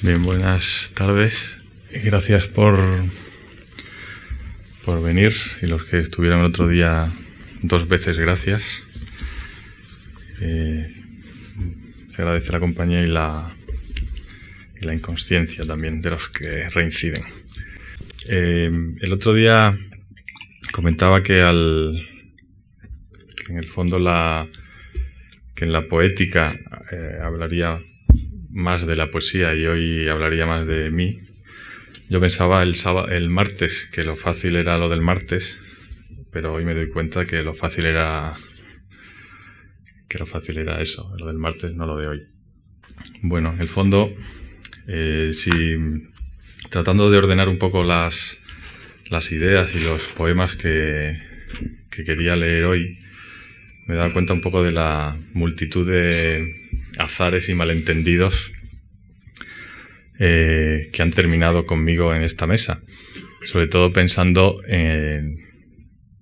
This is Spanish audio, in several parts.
Bien, buenas tardes. Gracias por, por venir y los que estuvieron el otro día, dos veces gracias. Eh, se agradece la compañía y la, y la inconsciencia también de los que reinciden. Eh, el otro día comentaba que al que en el fondo la que en la poética eh, hablaría más de la poesía y hoy hablaría más de mí. Yo pensaba el, el martes que lo fácil era lo del martes, pero hoy me doy cuenta que lo fácil era que lo fácil era eso, lo del martes, no lo de hoy. Bueno, en el fondo, eh, si tratando de ordenar un poco las, las ideas y los poemas que, que quería leer hoy, me he dado cuenta un poco de la multitud de azares y malentendidos eh, que han terminado conmigo en esta mesa. Sobre todo pensando en,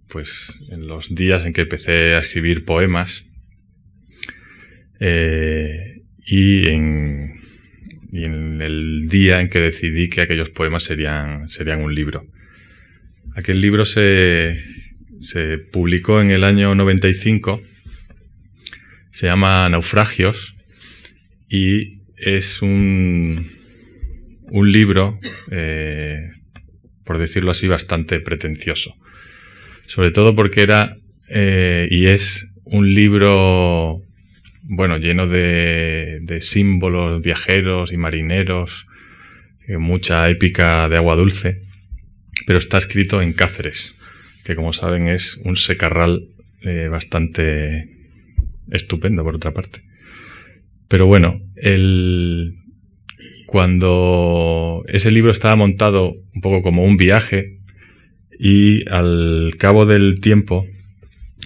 pues, en los días en que empecé a escribir poemas eh, y, en, el día en que decidí que aquellos poemas serían, serían un libro. Aquel libro se, se publicó en el año 95, se llama Naufragios y es un, un libro, eh, por decirlo así, bastante pretencioso. Sobre todo porque era eh, y es un libro, bueno, lleno de, de símbolos viajeros y marineros, eh, mucha épica de agua dulce, pero está escrito en Cáceres, que como saben es un secarral bastante estupendo por otra parte. Pero bueno, el, cuando ese libro estaba montado un poco como un viaje y al cabo del tiempo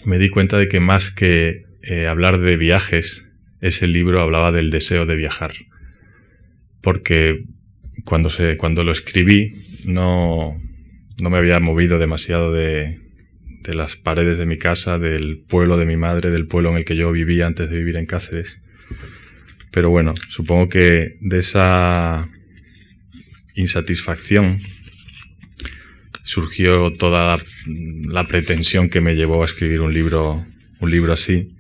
me di cuenta de que más que eh, hablar de viajes, ese libro hablaba del deseo de viajar. Porque cuando, se, cuando lo escribí no, no me había movido demasiado de, de las paredes de mi casa, del pueblo de mi madre, del pueblo en el que yo vivía antes de vivir en Cáceres. Pero bueno, supongo que de esa insatisfacción surgió toda la, pretensión que me llevó a escribir un libro, un libro así,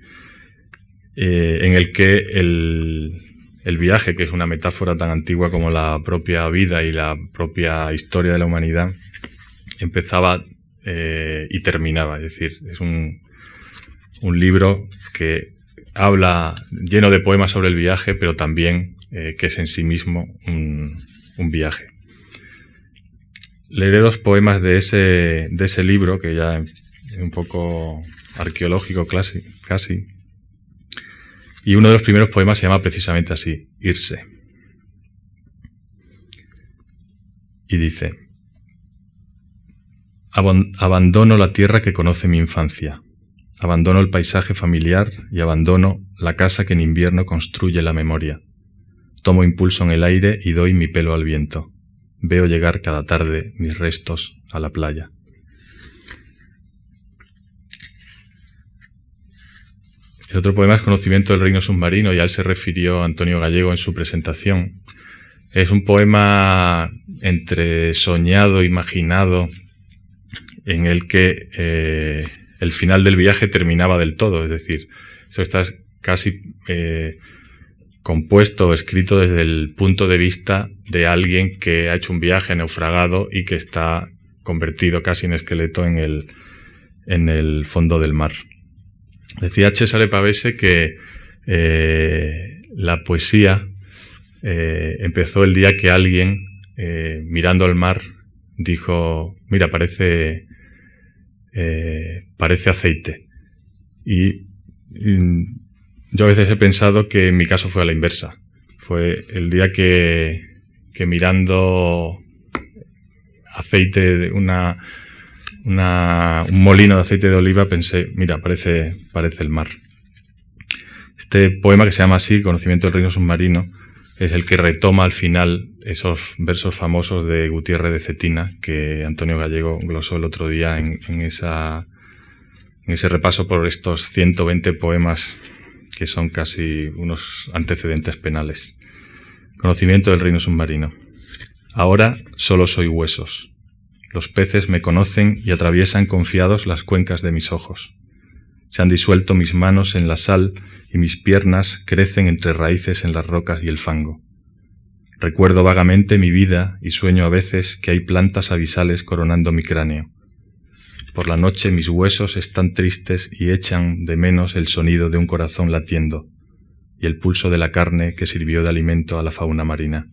eh, en el que el, el viaje, que es una metáfora tan antigua como la propia vida y la propia historia de la humanidad, empezaba eh, y terminaba. Es decir, es un, un libro que habla lleno de poemas sobre el viaje, pero también eh, que es en sí mismo un, viaje. Leeré dos poemas de ese, de ese libro, que ya es un poco arqueológico casi, casi. Y uno de los primeros poemas se llama precisamente así, Irse. Y dice, Abandono la tierra que conoce mi infancia Abandono el paisaje familiar y abandono la casa que en invierno construye la memoria. Tomo impulso en el aire y doy mi pelo al viento. Veo llegar cada tarde mis restos a la playa. El otro poema es Conocimiento del Reino Submarino, y a él se refirió Antonio Gallego en su presentación. Es un poema entre soñado, imaginado, en el que eh, el final del viaje terminaba del todo, es decir, eso está casi eh, compuesto o escrito desde el punto de vista de alguien que ha hecho un viaje naufragado y que está convertido casi en esqueleto en el, en el fondo del mar. Decía Cesare Pavese que eh, la poesía eh, empezó el día que alguien, mirando al mar, dijo, mira, parece eh, parece aceite. Y, yo a veces he pensado que en mi caso fue a la inversa. Fue el día que, mirando aceite, una, una, un molino de aceite de oliva, pensé, mira, parece, parece el mar. Este poema que se llama así, Conocimiento del Reino Submarino, es el que retoma al final esos versos famosos de Gutiérrez de Cetina que Antonio Gallego glosó el otro día en, esa, en ese repaso por estos 120 poemas que son casi unos antecedentes penales. Conocimiento del reino submarino. Ahora solo soy huesos. Los peces me conocen y atraviesan confiados las cuencas de mis ojos. Se han disuelto mis manos en la sal y mis piernas crecen entre raíces en las rocas y el fango. Recuerdo vagamente mi vida y sueño a veces que hay plantas abisales coronando mi cráneo. Por la noche mis huesos están tristes y echan de menos el sonido de un corazón latiendo y el pulso de la carne que sirvió de alimento a la fauna marina.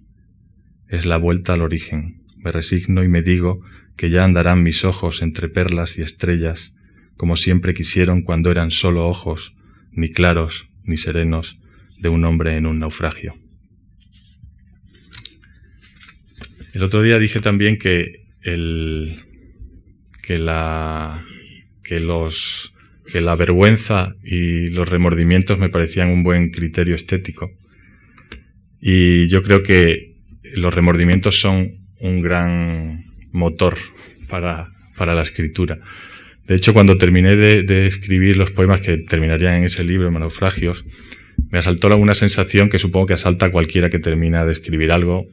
Es la vuelta al origen. Me resigno y me digo que ya andarán mis ojos entre perlas y estrellas, como siempre quisieron cuando eran solo ojos, ni claros ni serenos, de un hombre en un naufragio. El otro día dije también que la vergüenza y los remordimientos me parecían un buen criterio estético. Y yo creo que los remordimientos son un gran motor para, la escritura. De hecho, cuando terminé de, escribir los poemas que terminarían en ese libro, Naufragios, me asaltó alguna sensación que supongo que asalta a cualquiera que termina de escribir algo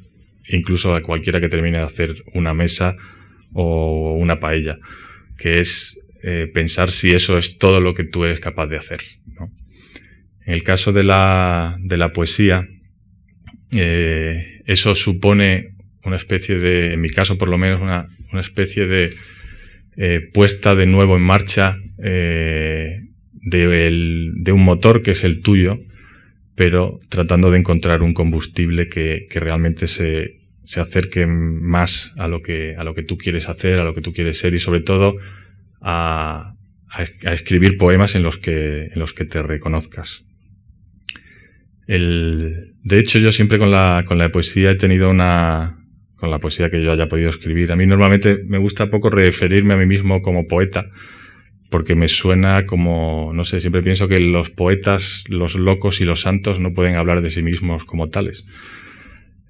incluso a cualquiera que termine de hacer una mesa o una paella, que es eh, pensar si eso es todo lo que tú eres capaz de hacer. En el caso de la, de la poesía, eh, eso supone una especie de, en mi caso por lo menos, una, una especie de eh, puesta de nuevo en marcha de, de, un motor que es el tuyo, pero tratando de encontrar un combustible que, que realmente se, se, acerque más a lo, que, a lo que tú quieres hacer, a lo que tú quieres ser y sobre todo a, a, escribir poemas en los que, en los que te reconozcas. El, de hecho, yo siempre con la, con la poesía he tenido una, con la poesía que yo haya podido escribir. A mí normalmente me gusta poco referirme a mí mismo como poeta, porque me suena como, no sé, siempre pienso que los poetas, los locos y los santos no pueden hablar de sí mismos como tales.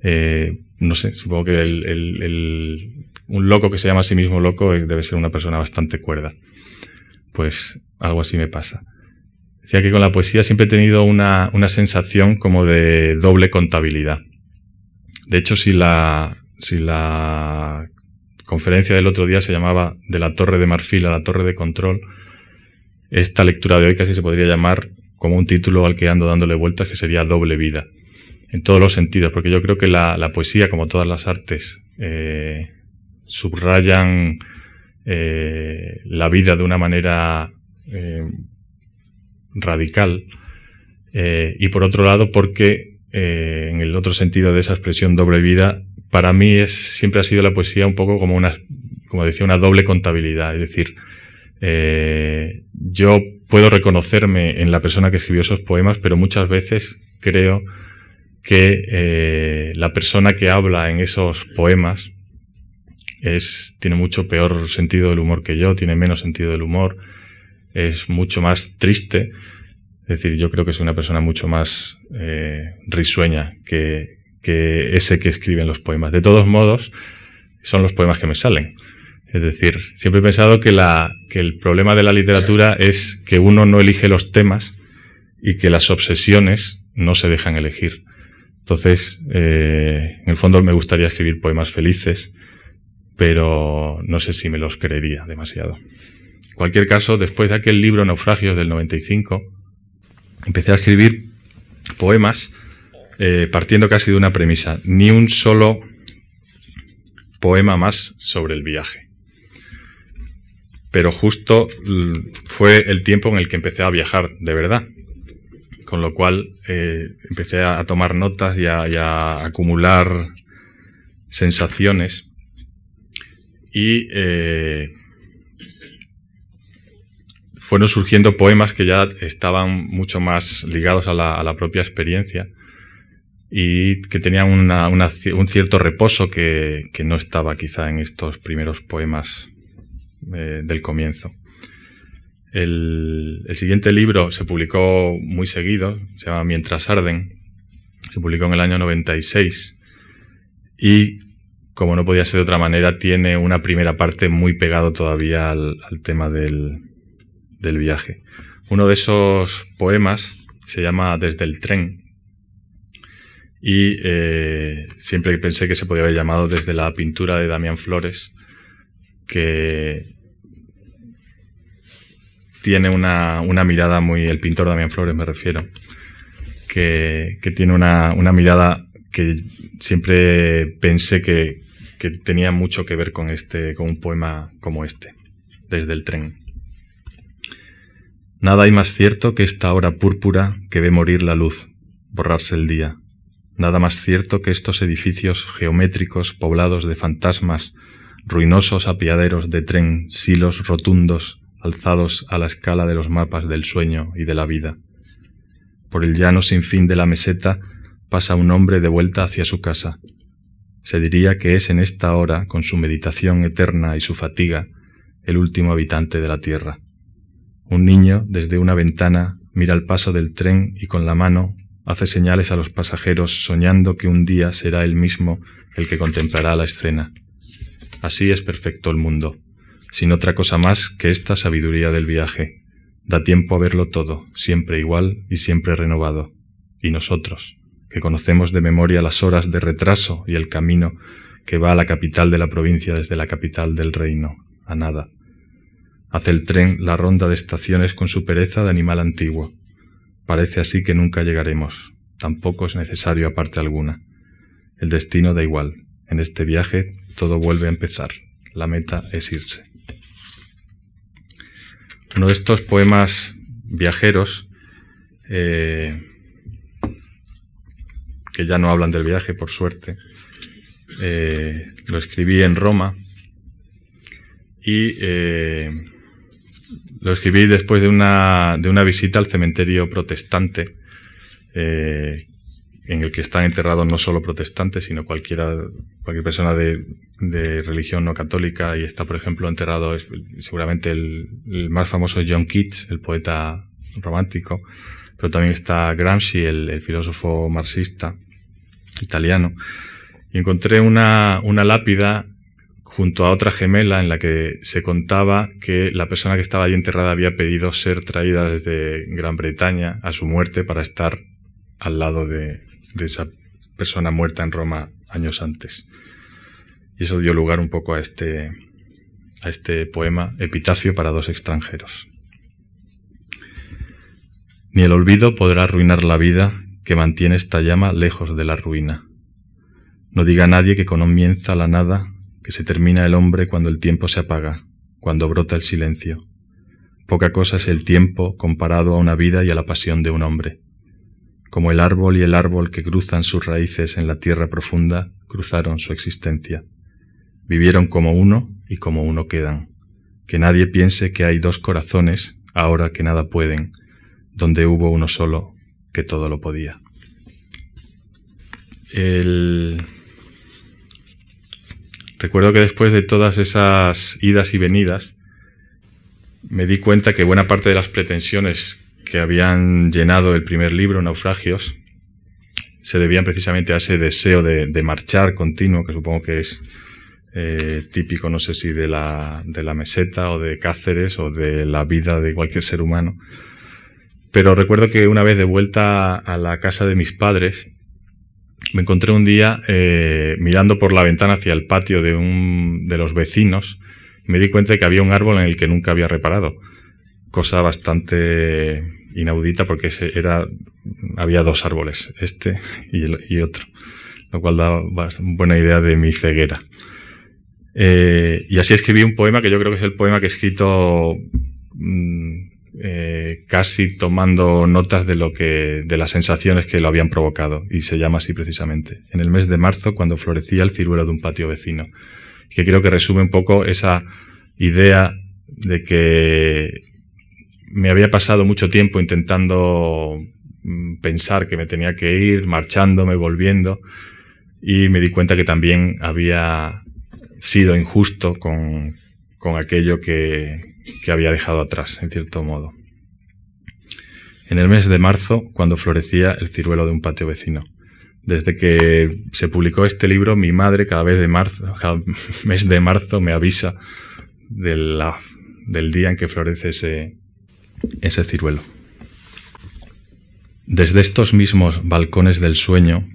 Eh, no sé, supongo que el, un loco que se llama a sí mismo loco debe ser una persona bastante cuerda. Pues algo así me pasa. Decía que con la poesía siempre he tenido una, una sensación como de doble contabilidad. De hecho, si la, si la conferencia del otro día se llamaba De la torre de marfil a la torre de control. Esta lectura de hoy casi se podría llamar como un título al que ando dándole vueltas que sería doble vida. En todos los sentidos, porque yo creo que la, poesía, como todas las artes, eh, subrayan eh, la vida de una manera eh, radical. y por otro lado, porque en el otro sentido de esa expresión doble vida para mí es, siempre ha sido la poesía un poco como una, como decía, una doble contabilidad. Es decir, eh, yo puedo reconocerme en la persona que escribió esos poemas, pero muchas veces creo que eh, la persona que habla en esos poemas tiene mucho peor sentido del humor que yo, tiene menos sentido del humor, es mucho más triste. Es decir, yo creo que es una persona mucho más eh, risueña que, que ese que escriben los poemas. De todos modos, son los poemas que me salen. Es decir, siempre he pensado que, el problema de la literatura es que uno no elige los temas y que las obsesiones no se dejan elegir. Entonces, eh, en el fondo me gustaría escribir poemas felices, pero no sé si me los creería demasiado. En cualquier caso, después de aquel libro Naufragios del 95, empecé a escribir poemas eh, partiendo casi de una premisa, ni un solo poema más sobre el viaje. Pero justo fue el tiempo en el que empecé a viajar de verdad, con lo cual eh, empecé a, tomar notas y a, acumular sensaciones. Y eh, fueron surgiendo poemas que ya estaban mucho más ligados a la propia experiencia y que tenía un cierto reposo que, no estaba quizá en estos primeros poemas eh, del comienzo. El, siguiente libro se publicó muy seguido, se llama Mientras arden, se publicó en el año 96 y, como no podía ser de otra manera, tiene una primera parte muy pegado todavía al, tema del viaje. Uno de esos poemas se llama Desde el tren y eh, siempre pensé que se podía haber llamado desde la pintura de Damián Flores, que tiene una, mirada muy, el pintor Damián Flores me refiero, que, tiene una, una, mirada que siempre pensé que, que tenía mucho que ver con, este, con un poema como este, desde el tren. Nada hay más cierto que esta hora púrpura que ve morir la luz, borrarse el día Nada más cierto que estos edificios geométricos poblados de fantasmas, ruinosos apiaderos de tren, silos rotundos, alzados a la escala de los mapas del sueño y de la vida. Por el llano sin fin de la meseta pasa un hombre de vuelta hacia su casa. Se diría que es en esta hora, con su meditación eterna y su fatiga, el último habitante de la tierra. Un niño, desde una ventana, mira el paso del tren y con la mano hace señales a los pasajeros soñando que un día será él mismo el que contemplará la escena. Así es perfecto el mundo, sin otra cosa más que esta sabiduría del viaje. Da tiempo a verlo todo, siempre igual y siempre renovado. Y nosotros, que conocemos de memoria las horas de retraso y el camino que va a la capital de la provincia desde la capital del reino, a nada. Hace el tren la ronda de estaciones con su pereza de animal antiguo Parece así que nunca llegaremos. Tampoco es necesario aparte alguna. El destino da igual. En este viaje todo vuelve a empezar. La meta es irse. Uno de estos poemas viajeros, eh, que ya no hablan del viaje, por suerte, eh, lo escribí en Roma y eh, lo escribí después de una, de una visita al cementerio protestante, eh, en el que están enterrados no solo protestantes, sino cualquiera, cualquier persona de, religión no católica. Y está, por ejemplo, enterrado seguramente el, más famoso John Keats, el poeta romántico, pero también está Gramsci, el, el filósofo marxista italiano. Y encontré una, una lápida junto a otra gemela en la que se contaba que la persona que estaba allí enterrada había pedido ser traída desde Gran Bretaña a su muerte para estar al lado de, esa persona muerta en Roma años antes. Y eso dio lugar un poco a este, a este poema, Epitafio para dos extranjeros. Ni el olvido podrá arruinar la vida que mantiene esta llama lejos de la ruina. No diga nadie que comienza la nada que se termina el hombre cuando el tiempo se apaga, cuando brota el silencio. Poca cosa es el tiempo comparado a una vida y a la pasión de un hombre. Como el árbol y el árbol que cruzan sus raíces en la tierra profunda, cruzaron su existencia. Vivieron como uno y como uno quedan. Que nadie piense que hay dos corazones, ahora que nada pueden, donde hubo uno solo que todo lo podía. El Recuerdo que después de todas esas idas y venidas, me di cuenta que buena parte de las pretensiones que habían llenado el primer libro, Naufragios, se debían precisamente a ese deseo de, marchar continuo, que supongo que es eh, típico, no sé si de la, de la meseta o de Cáceres o de la vida de cualquier ser humano. Pero recuerdo que una vez de vuelta a la casa de mis padres, me encontré un día eh, mirando por la ventana hacia el patio de, un, de los vecinos y me di cuenta de que había un árbol en el que nunca había reparado. Cosa bastante inaudita porque era, había dos árboles, este y, otro, lo cual da buena idea de mi ceguera. Eh, y así escribí un poema que yo creo que es el poema que he escrito mm, eh, casi tomando notas de lo que, de las sensaciones que lo habían provocado, y se llama así precisamente. En el mes de marzo, cuando florecía el ciruelo de un patio vecino, que creo que resume un poco esa idea de que me había pasado mucho tiempo intentando mm, pensar que me tenía que ir, marchándome, volviendo, y me di cuenta que también había sido injusto con, con aquello que, que había dejado atrás, en cierto modo. En el mes de marzo, cuando florecía el ciruelo de un patio vecino. Desde que se publicó este libro, mi madre cada vez de marzo, cada mes de marzo me avisa del día en que florece ese, ese ciruelo. Desde estos mismos balcones del sueño,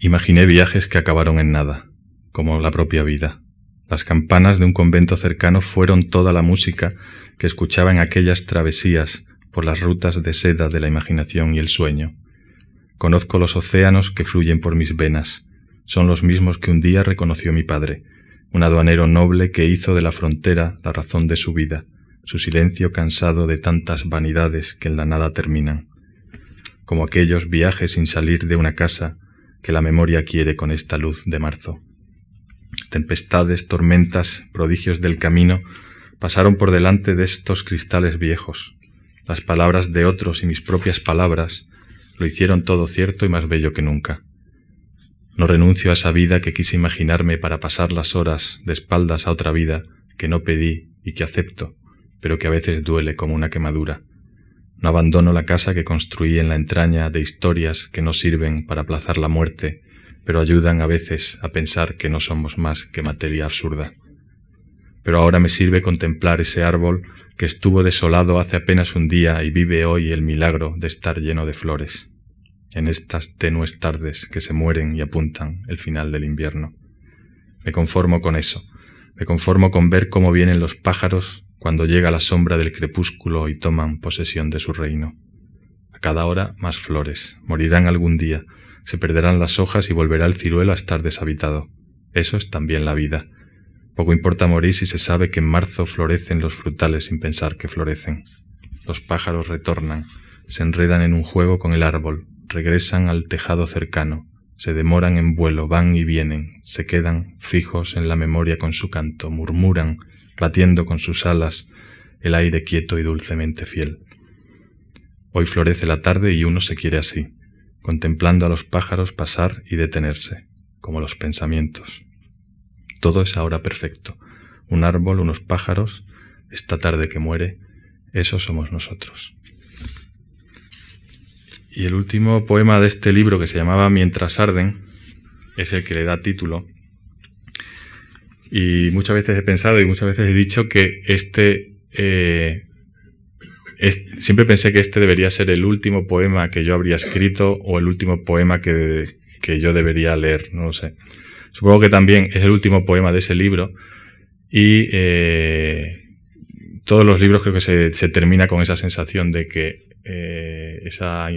Imaginé viajes que acabaron en nada, como la propia vida. Las campanas de un convento cercano fueron toda la música que escuchaba en aquellas travesías por las rutas de seda de la imaginación y el sueño. Conozco los océanos que fluyen por mis venas. Son los mismos que un día reconoció mi padre, un aduanero noble que hizo de la frontera la razón de su vida, su silencio cansado de tantas vanidades que en la nada terminan, como aquellos viajes sin salir de una casa que la memoria quiere con esta luz de marzo. Tempestades, tormentas, prodigios del camino pasaron por delante de estos cristales viejos. Las palabras de otros y mis propias palabras lo hicieron todo cierto y más bello que nunca. No renuncio a esa vida que quise imaginarme para pasar las horas de espaldas a otra vida que no pedí y que acepto, pero que a veces duele como una quemadura. No abandono la casa que construí en la entraña de historias que no sirven para aplazar la muerte, pero ayudan a veces a pensar que no somos más que materia absurda pero ahora me sirve contemplar ese árbol que estuvo desolado hace apenas un día y vive hoy el milagro de estar lleno de flores, en estas tenues tardes que se mueren y apuntan el final del invierno. Me conformo con eso, me conformo con ver cómo vienen los pájaros cuando llega la sombra del crepúsculo y toman posesión de su reino. A cada hora más flores, morirán algún día, se perderán las hojas y volverá el ciruelo a estar deshabitado. Eso es también la vida, poco importa morir si se sabe que en marzo florecen los frutales sin pensar que florecen. Los pájaros retornan, se enredan en un juego con el árbol, regresan al tejado cercano, se demoran en vuelo, van y vienen, se quedan fijos en la memoria con su canto, murmuran, batiendo con sus alas el aire quieto y dulcemente fiel. Hoy florece la tarde y uno se quiere así, contemplando a los pájaros pasar y detenerse, como los pensamientos. Todo es ahora perfecto. Un árbol, unos pájaros, esta tarde que muere, eso somos nosotros. Y el último poema de este libro que se llamaba Mientras arden es el que le da título. Y muchas veces he pensado y muchas veces he dicho que este... Eh, siempre pensé que este debería ser el último poema que yo habría escrito o el último poema que, que yo debería leer, no lo sé. Supongo que también es el último poema de ese libro y eh, todos los libros creo que se, termina con esa sensación de que eh, esa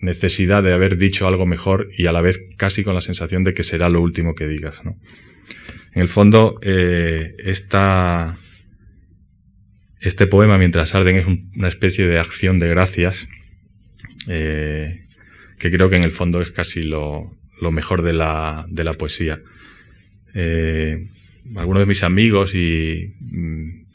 necesidad de haber dicho algo mejor y a la vez casi con la sensación de que será lo último que digas. ¿no? En el fondo, eh, esta, este poema, mientras arden, es una especie de acción de gracias, eh, que creo que en el fondo es casi lo, mejor de la, de la poesía. Eh, algunos de mis amigos y mm,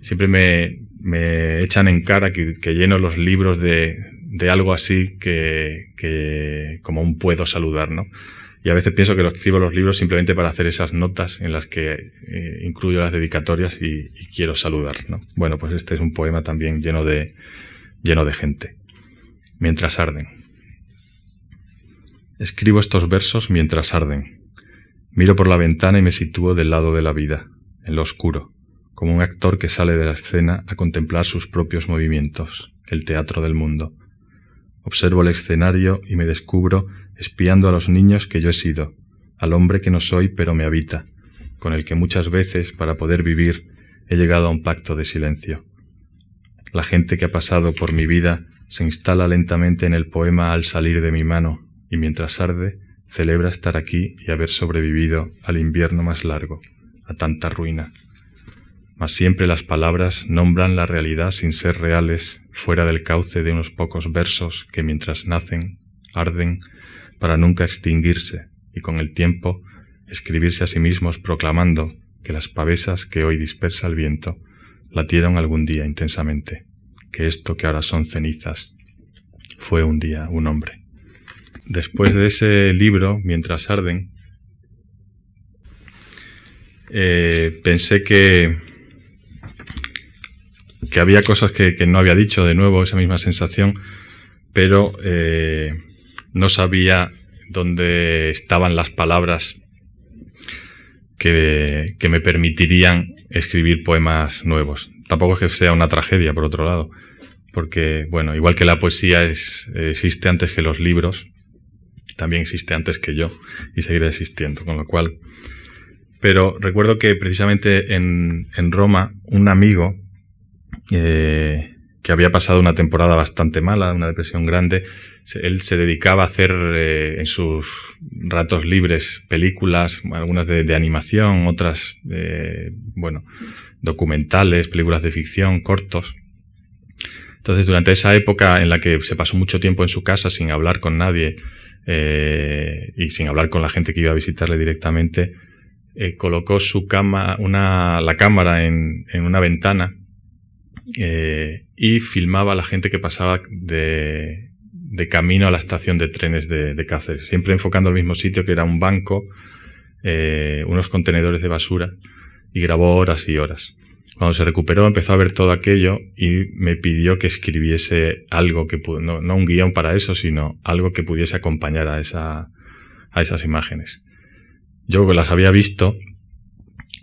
siempre me, echan en cara que, que lleno los libros de, de algo así que, que, como un puedo saludar, ¿no? Y a veces pienso que lo escribo los libros simplemente para hacer esas notas en las que eh, incluyo las dedicatorias y, quiero saludar, ¿no? Bueno, pues este es un poema también lleno de, lleno de gente. Mientras arden. Escribo estos versos mientras arden. Miro por la ventana y me sitúo del lado de la vida, en lo oscuro, como un actor que sale de la escena a contemplar sus propios movimientos, el teatro del mundo. Observo el escenario y me descubro espiando a los niños que yo he sido, al hombre que no soy pero me habita, con el que muchas veces, para poder vivir, he llegado a un pacto de silencio. La gente que ha pasado por mi vida se instala lentamente en el poema al salir de mi mano, y mientras arde, celebra estar aquí y haber sobrevivido al invierno más largo, a tanta ruina. Mas siempre las palabras nombran la realidad sin ser reales, fuera del cauce de unos pocos versos que mientras nacen, arden, para nunca extinguirse, y con el tiempo escribirse a sí mismos proclamando que las pavesas que hoy dispersa el viento latieron algún día intensamente, que esto que ahora son cenizas fue un día un hombre. Después de ese libro, Mientras arden, eh, pensé que, que había cosas que, no había dicho, de nuevo esa misma sensación, pero eh, no sabía dónde estaban las palabras que, que, me permitirían escribir poemas nuevos. Tampoco es que sea una tragedia, por otro lado, porque, bueno, igual que la poesía es, existe antes que los libros, también existe antes que yo y seguirá existiendo, con lo cual... Pero recuerdo que precisamente en, en Roma un amigo eh, que había pasado una temporada bastante mala, una depresión grande, él se dedicaba a hacer eh, en sus ratos libres películas, algunas de, animación, otras, eh, bueno, documentales, películas de ficción, cortos. Entonces, durante esa época en la que se pasó mucho tiempo en su casa sin hablar con nadie eh, y sin hablar con la gente que iba a visitarle directamente, eh, colocó su cama, una, la cámara en, en una ventana eh, y filmaba a la gente que pasaba de, camino a la estación de trenes de, de, Cáceres, siempre enfocando al mismo sitio que era un banco, eh, unos contenedores de basura y grabó horas y horas. Cuando se recuperó empezó a ver todo aquello y me pidió que escribiese algo que no, no un guion para eso, sino algo que pudiese acompañar a, esa, a esas imágenes. Yo las había visto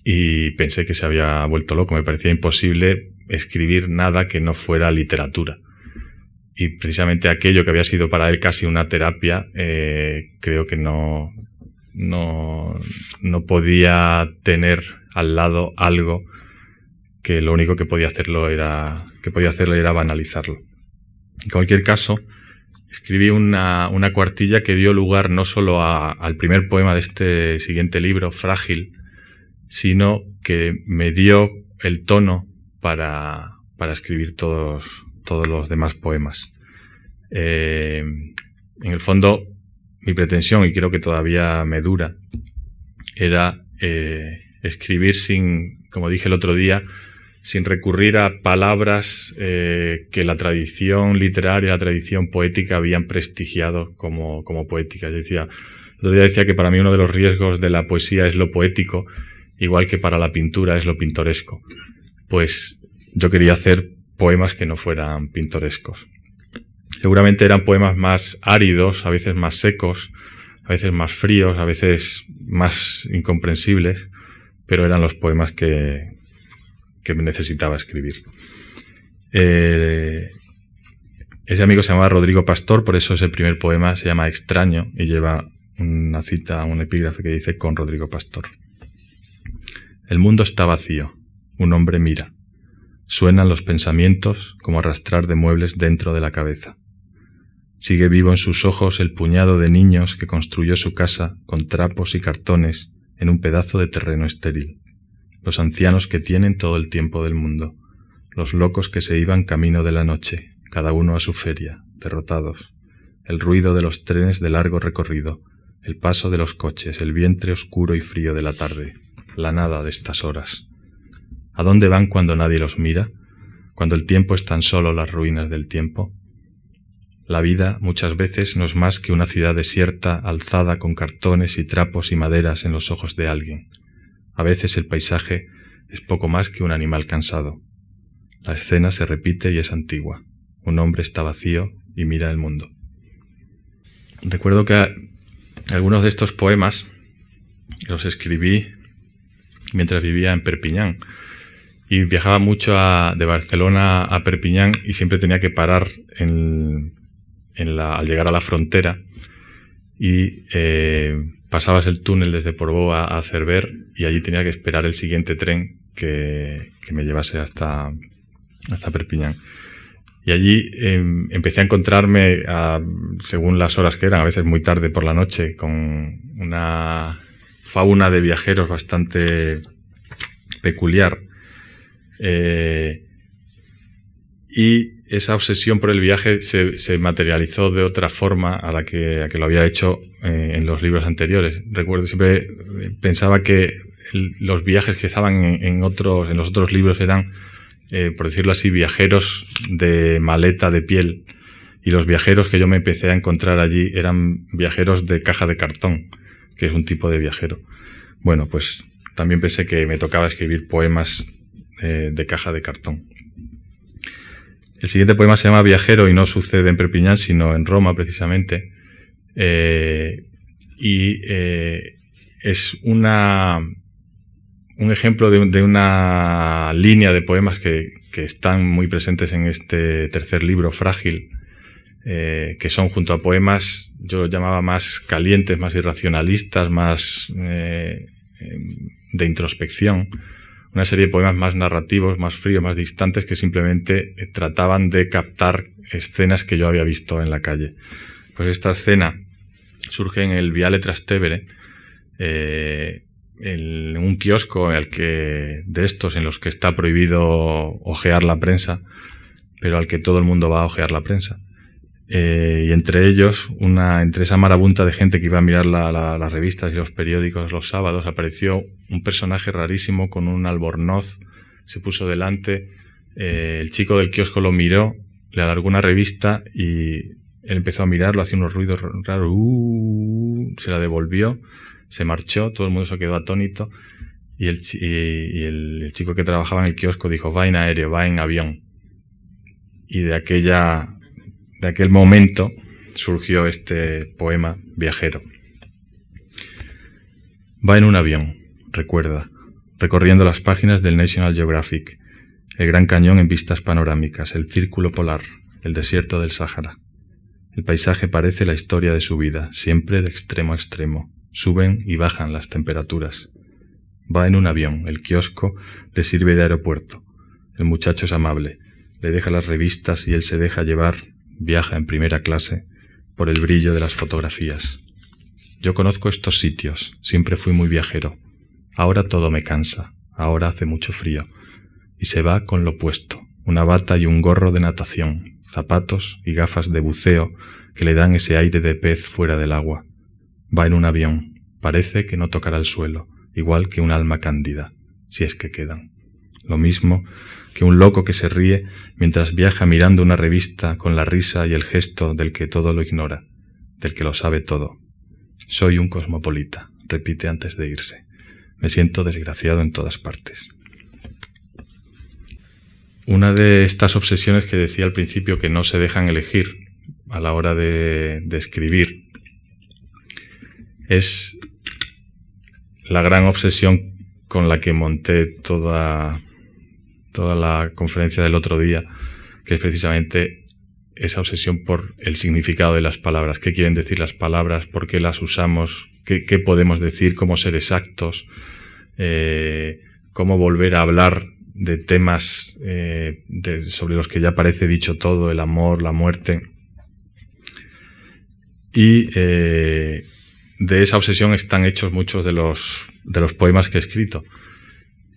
y pensé que se había vuelto loco. Me parecía imposible escribir nada que no fuera literatura. Y precisamente aquello que había sido para él casi una terapia, eh, creo que no, no, no podía tener al lado algo que lo único que podía hacerlo era, que podía hacerlo era banalizarlo. En cualquier caso, escribí una, una cuartilla que dio lugar no solo al primer poema de este siguiente libro, Frágil, sino que me dio el tono para, para escribir todos, todos los demás poemas. Eh, en el fondo, mi pretensión, y creo que todavía me dura, era eh, escribir sin, como dije el otro día, sin recurrir a palabras eh, que la tradición literaria, la tradición poética habían prestigiado como, como poéticas. Decía, el otro día decía que para mí uno de los riesgos de la poesía es lo poético, igual que para la pintura es lo pintoresco. Pues yo quería hacer poemas que no fueran pintorescos. Seguramente eran poemas más áridos, a veces más secos, a veces más fríos, a veces más incomprensibles, pero eran los poemas que, que necesitaba escribir. Eh, ese amigo se llamaba Rodrigo Pastor, por eso ese primer poema se llama Extraño y lleva una cita, un epígrafe que dice con Rodrigo Pastor. El mundo está vacío, un hombre mira. Suenan los pensamientos como arrastrar de muebles dentro de la cabeza. Sigue vivo en sus ojos el puñado de niños que construyó su casa con trapos y cartones en un pedazo de terreno estéril los ancianos que tienen todo el tiempo del mundo, los locos que se iban camino de la noche, cada uno a su feria, derrotados, el ruido de los trenes de largo recorrido, el paso de los coches, el vientre oscuro y frío de la tarde, la nada de estas horas. ¿A dónde van cuando nadie los mira? Cuando el tiempo es tan solo las ruinas del tiempo. La vida muchas veces no es más que una ciudad desierta alzada con cartones y trapos y maderas en los ojos de alguien. A veces el paisaje es poco más que un animal cansado. La escena se repite y es antigua. Un hombre está vacío y mira el mundo. Recuerdo que algunos de estos poemas los escribí mientras vivía en Perpiñán y viajaba mucho de Barcelona a Perpiñán y siempre tenía que parar al llegar a la frontera y eh, pasabas el túnel desde Portbou a, Cerver y allí tenía que esperar el siguiente tren que, me llevase hasta, hasta Perpiñán. Y allí em, empecé a encontrarme, según las horas que eran, a veces muy tarde por la noche, con una fauna de viajeros bastante peculiar. Eh, y esa obsesión por el viaje se, materializó de otra forma a la que, lo había hecho eh, en los libros anteriores. Recuerdo, siempre pensaba que los viajes que estaban en, otros, en los otros libros eran, eh, por decirlo así, viajeros de maleta de piel. Y los viajeros que yo me empecé a encontrar allí eran viajeros de caja de cartón, que es un tipo de viajero. Bueno, pues también pensé que me tocaba escribir poemas de caja de cartón. El siguiente poema se llama Viajero y no sucede en Perpiñán, sino en Roma precisamente. Eh, y eh, es una, un ejemplo de, una línea de poemas que, están muy presentes en este tercer libro, Frágil, eh, que son junto a poemas, yo los llamaba más calientes, más irracionalistas, más de introspección, una serie de poemas más narrativos, más fríos, más distantes, que simplemente eh, trataban de captar escenas que yo había visto en la calle. Pues esta escena surge en el Viale Trastevere, en un kiosco al que, de estos en los que está prohibido ojear la prensa, pero al que todo el mundo va a ojear la prensa. Eh, y entre ellos, una, entre esa marabunta de gente que iba a mirar las revistas y los periódicos los sábados, apareció un personaje rarísimo con un albornoz, se puso delante, eh, el chico del kiosco lo miró, le alargó una revista y él empezó a mirarlo, hacía unos ruidos raros, uh, se la devolvió, se marchó, todo el mundo se quedó atónito y el, y el chico que trabajaba en el kiosco dijo, va en aéreo, va en avión. Y de aquella de aquel momento surgió este poema viajero. Va en un avión, recuerda, recorriendo las páginas del National Geographic, el Gran Cañón en vistas panorámicas, el Círculo Polar, el desierto del Sáhara. El paisaje parece la historia de su vida, siempre de extremo a extremo. Suben y bajan las temperaturas. Va en un avión, el kiosco le sirve de aeropuerto. El muchacho es amable, le deja las revistas y él se deja llevar viaja en primera clase por el brillo de las fotografías. Yo conozco estos sitios, siempre fui muy viajero. Ahora todo me cansa, ahora hace mucho frío. Y se va con lo puesto, una bata y un gorro de natación, zapatos y gafas de buceo que le dan ese aire de pez fuera del agua. Va en un avión, parece que no tocará el suelo, igual que un alma cándida, si es que quedan. Lo mismo que un loco que se ríe mientras viaja mirando una revista con la risa y el gesto del que todo lo ignora, del que lo sabe todo. Soy un cosmopolita, repite antes de irse. Me siento desgraciado en todas partes. Una de estas obsesiones que decía al principio que no se dejan elegir a la hora de, escribir es la gran obsesión con la que monté toda toda la conferencia del otro día, que es precisamente esa obsesión por el significado de las palabras, qué quieren decir las palabras, por qué las usamos, qué, podemos decir, cómo ser exactos, eh, cómo volver a hablar de temas eh, sobre los que ya parece dicho todo, el amor, la muerte. Y eh, de esa obsesión están hechos muchos de los, de los poemas que he escrito.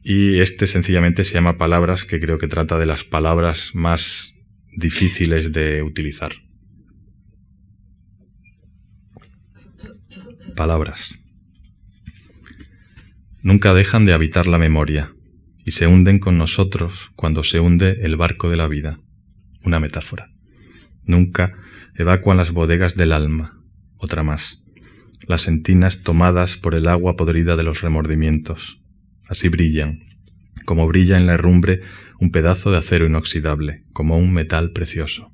Y este sencillamente se llama Palabras, que creo que trata de las palabras más difíciles de utilizar. Palabras. Nunca dejan de habitar la memoria y se hunden con nosotros cuando se hunde el barco de la vida. Una metáfora. Nunca evacuan las bodegas del alma. Otra más. Las entinas tomadas por el agua podrida de los remordimientos Así brillan, como brilla en la herrumbre un pedazo de acero inoxidable, como un metal precioso.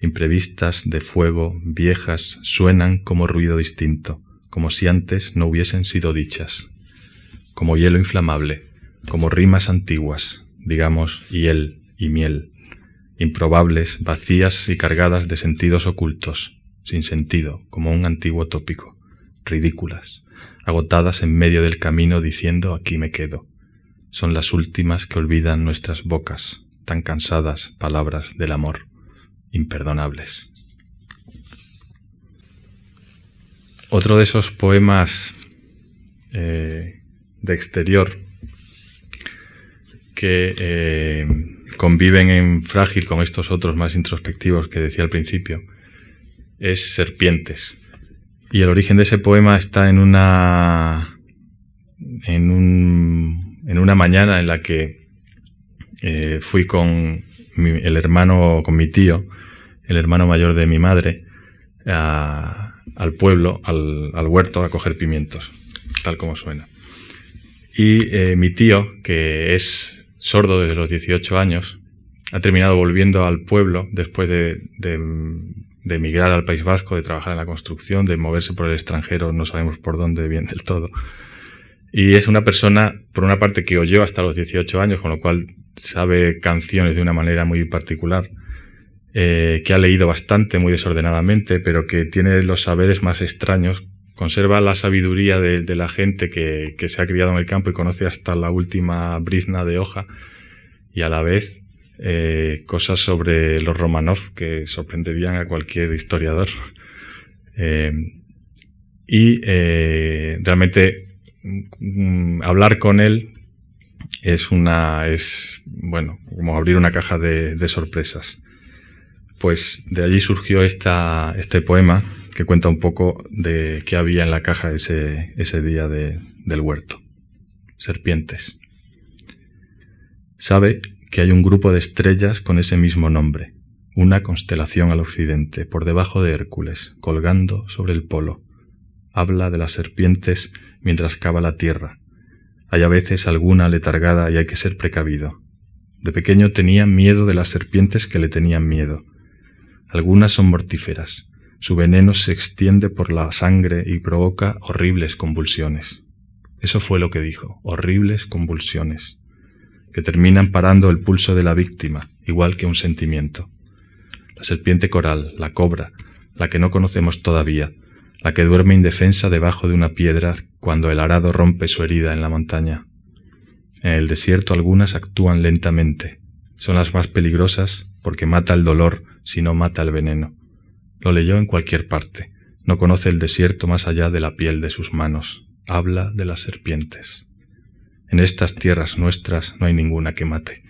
Imprevistas de fuego, viejas, suenan como ruido distinto, como si antes no hubiesen sido dichas, como hielo inflamable, como rimas antiguas, digamos hiel y miel, improbables, vacías y cargadas de sentidos ocultos, sin sentido, como un antiguo tópico, ridículas, agotadas en medio del camino diciendo aquí me quedo. Son las últimas que olvidan nuestras bocas, tan cansadas palabras del amor, imperdonables. Otro de esos poemas eh, de exterior que eh, conviven en frágil con estos otros más introspectivos que decía al principio es Serpientes y el origen de ese poema está en una, en, un, en una mañana en la que eh, fui con el hermano, con mi tío, el hermano mayor de mi madre, al pueblo, al, huerto, a coger pimientos, tal como suena. Y eh, mi tío, que es sordo desde los 18 años, ha terminado volviendo al pueblo después de de emigrar al País Vasco, de trabajar en la construcción, de moverse por el extranjero, no sabemos por dónde bien del todo. Y es una persona, por una parte, que oyó hasta los 18 años, con lo cual sabe canciones de una manera muy particular. eh, que ha leído bastante, muy desordenadamente, pero que tiene los saberes más extraños, conserva la sabiduría de, la gente que, se ha criado en el campo y conoce hasta la última brizna de hoja, y a la vez eh, cosas sobre los Romanov que sorprenderían a cualquier historiador. Eh, y eh, realmente mm, hablar con él es una es bueno como abrir una caja de, sorpresas. Pues de allí surgió esta, este poema que cuenta un poco de qué había en la caja ese, ese día del huerto. Serpientes. Sabe que hay un grupo de estrellas con ese mismo nombre, una constelación al occidente, por debajo de Hércules, colgando sobre el polo. Habla de las serpientes mientras cava la tierra. Hay a veces alguna letargada y hay que ser precavido. De pequeño tenía miedo de las serpientes que le tenían miedo. Algunas son mortíferas. Su veneno se extiende por la sangre y provoca horribles convulsiones. Eso fue lo que dijo, horribles convulsiones que terminan parando el pulso de la víctima, igual que un sentimiento. La serpiente coral, la cobra, la que no conocemos todavía, la que duerme indefensa debajo de una piedra cuando el arado rompe su herida en la montaña. En el desierto algunas actúan lentamente. Son las más peligrosas porque mata el dolor si no mata el veneno. Lo leyó en cualquier parte. No conoce el desierto más allá de la piel de sus manos. Habla de las serpientes. En estas tierras nuestras no hay ninguna que mate.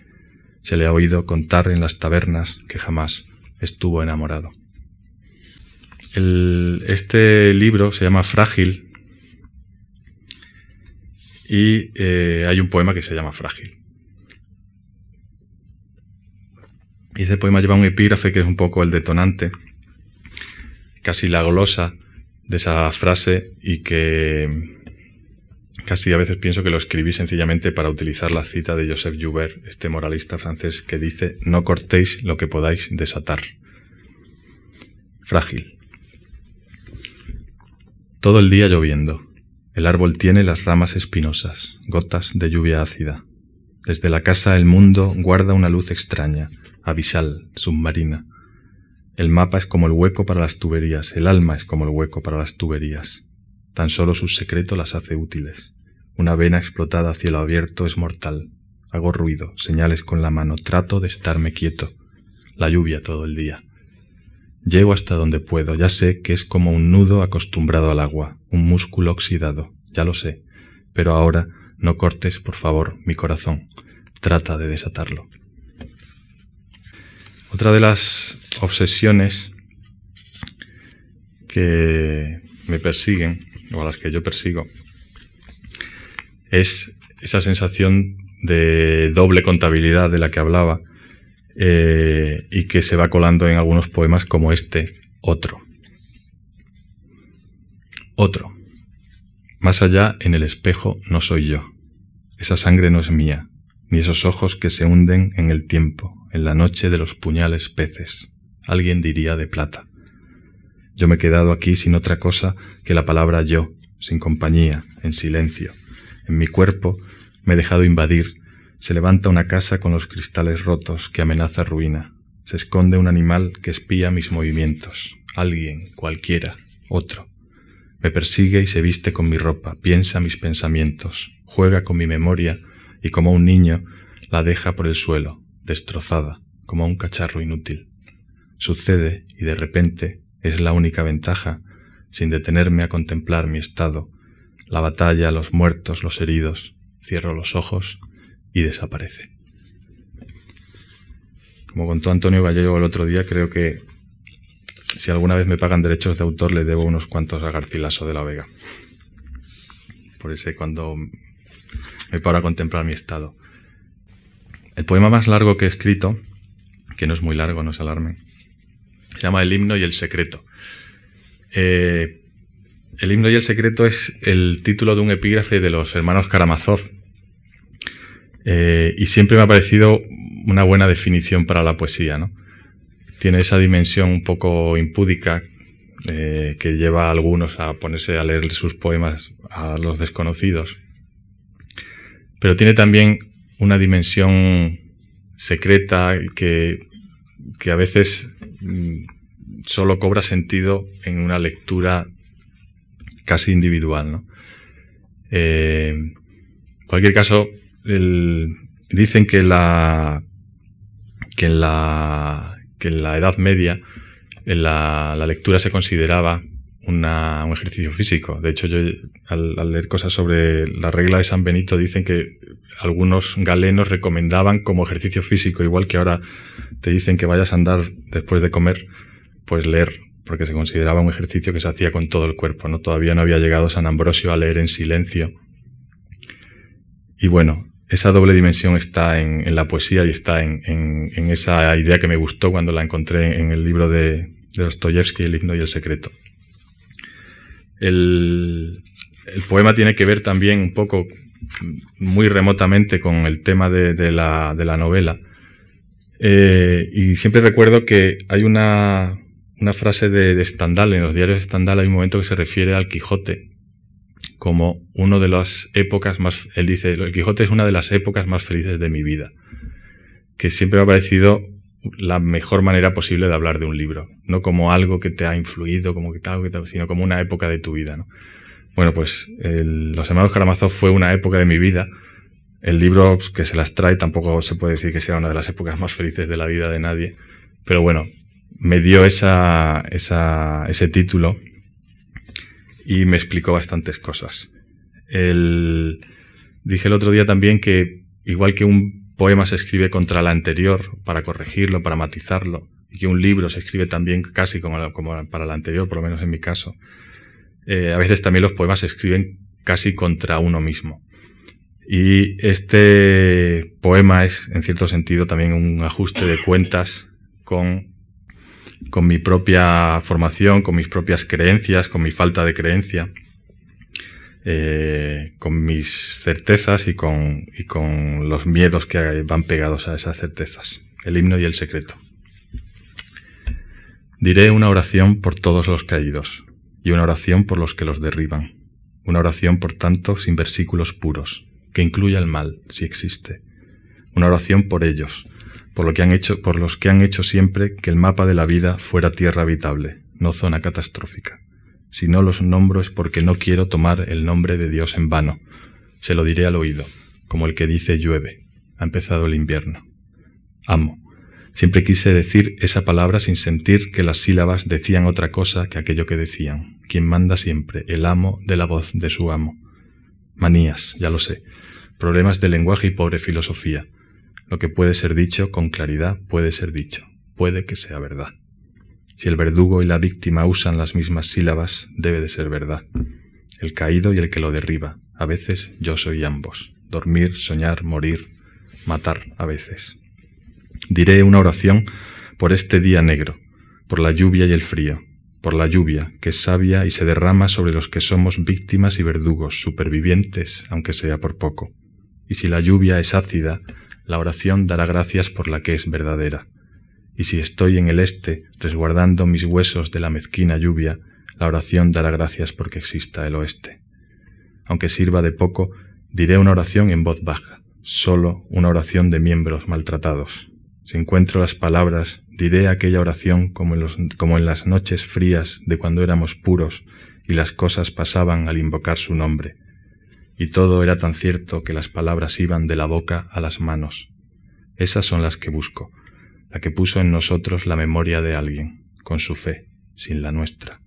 Se le ha oído contar en las tabernas que jamás estuvo enamorado. este libro se llama Frágil y eh, hay un poema que se llama Frágil. Y ese poema lleva un epígrafe que es un poco el detonante, casi la glosa de esa frase y que Casi a veces pienso que lo escribí sencillamente para utilizar la cita de Joseph Joubert, este moralista francés, que dice, no cortéis lo que podáis desatar. Frágil. Todo el día lloviendo. El árbol tiene las ramas espinosas, gotas de lluvia ácida. Desde la casa el mundo guarda una luz extraña, abisal, submarina. El mapa es como el hueco para las tuberías, el alma es como el hueco para las tuberías. Tan solo su secreto las hace útiles. Una vena explotada a cielo abierto es mortal. Hago ruido, señales con la mano, trato de estarme quieto. La lluvia todo el día. Llego hasta donde puedo, ya sé que es como un nudo acostumbrado al agua, un músculo oxidado, ya lo sé, pero ahora no cortes, por favor, mi corazón, trata de desatarlo. Otra de las obsesiones que me persiguen o a las que yo persigo, es esa sensación de doble contabilidad de la que hablaba eh, y que se va colando en algunos poemas como este, otro. Otro. Más allá, en el espejo, no soy yo. Esa sangre no es mía, ni esos ojos que se hunden en el tiempo, en la noche de los puñales peces. Alguien diría de plata. Yo me he quedado aquí sin otra cosa que la palabra yo, sin compañía, en silencio. En mi cuerpo me he dejado invadir. Se levanta una casa con los cristales rotos que amenaza ruina. Se esconde un animal que espía mis movimientos. Alguien, cualquiera, otro. Me persigue y se viste con mi ropa, piensa mis pensamientos, juega con mi memoria y como un niño la deja por el suelo, destrozada, como un cacharro inútil. Sucede y de repente es la única ventaja, sin detenerme a contemplar mi estado, la batalla, los muertos, los heridos. Cierro los ojos y desaparece. Como contó Antonio Gallego el otro día, creo que si alguna vez me pagan derechos de autor le debo unos cuantos a Garcilaso de la Vega. Por ese cuando me paro a contemplar mi estado. El poema más largo que he escrito, que no es muy largo, no se alarme, se llama El himno y el secreto. Eh, el himno y el secreto es el título de un epígrafe de los hermanos Karamazov. Eh, y siempre me ha parecido una buena definición para la poesía. ¿no? Tiene esa dimensión un poco impúdica eh, que lleva a algunos a ponerse a leer sus poemas a los desconocidos. Pero tiene también una dimensión secreta que que a veces mm, solo cobra sentido en una lectura casi individual. ¿no? Eh, en cualquier caso, dicen que la que en la que en la Edad Media la, la lectura se consideraba un ejercicio físico. De hecho, yo al, leer cosas sobre la regla de San Benito dicen que algunos galenos recomendaban como ejercicio físico, igual que ahora te dicen que vayas a andar después de comer, pues leer, porque se consideraba un ejercicio que se hacía con todo el cuerpo. ¿no? Todavía no había llegado San Ambrosio a leer en silencio. Y bueno, esa doble dimensión está en, la poesía y está en, esa idea que me gustó cuando la encontré en el libro de, de Dostoyevsky, El himno y el secreto. El, poema tiene que ver también un poco, muy remotamente, con el tema de, la, novela. Eh, y siempre recuerdo que hay una, frase de, de, Stendhal, en los diarios de Stendhal hay un momento que se refiere al Quijote como una de las épocas más, él dice, el Quijote es una de las épocas más felices de mi vida, que siempre me ha parecido la mejor manera posible de hablar de un libro, no como algo que te ha influido, como que tal, sino como una época de tu vida. ¿no? Bueno, pues Los Hermanos Karamazov fue una época de mi vida. El libro que se las trae tampoco se puede decir que sea una de las épocas más felices de la vida de nadie, pero bueno, me dio esa, ese título y me explicó bastantes cosas. El, dije el otro día también que igual que un poema se escribe contra el anterior para corregirlo, para matizarlo, y que un libro se escribe también casi como, como para el anterior, por lo menos en mi caso. Eh, a veces también los poemas se escriben casi contra uno mismo. Y este poema es, en cierto sentido, también un ajuste de cuentas con, con mi propia formación, con mis propias creencias, con mi falta de creencia. Eh, con mis certezas y con, y con los miedos que van pegados a esas certezas. El himno y el secreto. Diré una oración por todos los caídos y una oración por los que los derriban. Una oración, por tanto, sin versículos puros, que incluya el mal, si existe. Una oración por ellos, por, lo que han hecho, por los que han hecho siempre que el mapa de la vida fuera tierra habitable, no zona catastrófica. Si no los nombro es porque no quiero tomar el nombre de Dios en vano. Se lo diré al oído, como el que dice llueve. Ha empezado el invierno. Amo. Siempre quise decir esa palabra sin sentir que las sílabas decían otra cosa que aquello que decían. Quien manda siempre, el amo de la voz de su amo. Manías, ya lo sé. Problemas de lenguaje y pobre filosofía. Lo que puede ser dicho con claridad puede ser dicho. Puede que sea verdad. Si el verdugo y la víctima usan las mismas sílabas, debe de ser verdad. El caído y el que lo derriba. A veces yo soy ambos. Dormir, soñar, morir, matar a veces. Diré una oración por este día negro, por la lluvia y el frío, por la lluvia que es sabia y se derrama sobre los que somos víctimas y verdugos, supervivientes, aunque sea por poco. Y si la lluvia es ácida, la oración dará gracias por la que es verdadera y si estoy en el este, resguardando mis huesos de la mezquina lluvia, la oración dará gracias porque exista el oeste. Aunque sirva de poco, diré una oración en voz baja, solo una oración de miembros maltratados. Si encuentro las palabras, diré aquella oración como en, como en las noches frías de cuando éramos puros y las cosas pasaban al invocar su nombre. Y todo era tan cierto que las palabras iban de la boca a las manos. Esas son las que busco la que puso en nosotros la memoria de alguien, con su fe, sin la nuestra.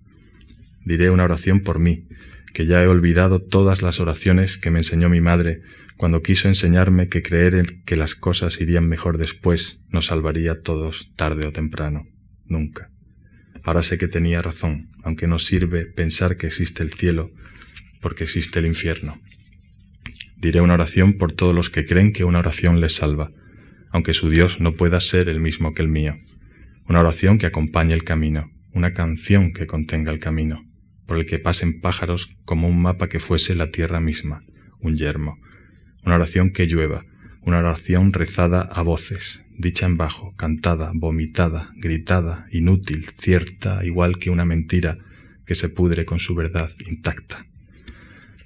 Diré una oración por mí, que ya he olvidado todas las oraciones que me enseñó mi madre cuando quiso enseñarme que creer que las cosas irían mejor después nos salvaría a todos tarde o temprano. Nunca. Ahora sé que tenía razón, aunque no sirve pensar que existe el cielo, porque existe el infierno. Diré una oración por todos los que creen que una oración les salva, aunque su Dios no pueda ser el mismo que el mío. Una oración que acompañe el camino, una canción que contenga el camino, por el que pasen pájaros como un mapa que fuese la tierra misma, un yermo. Una oración que llueva, una oración rezada a voces, dicha en bajo, cantada, vomitada, gritada, inútil, cierta, igual que una mentira que se pudre con su verdad intacta.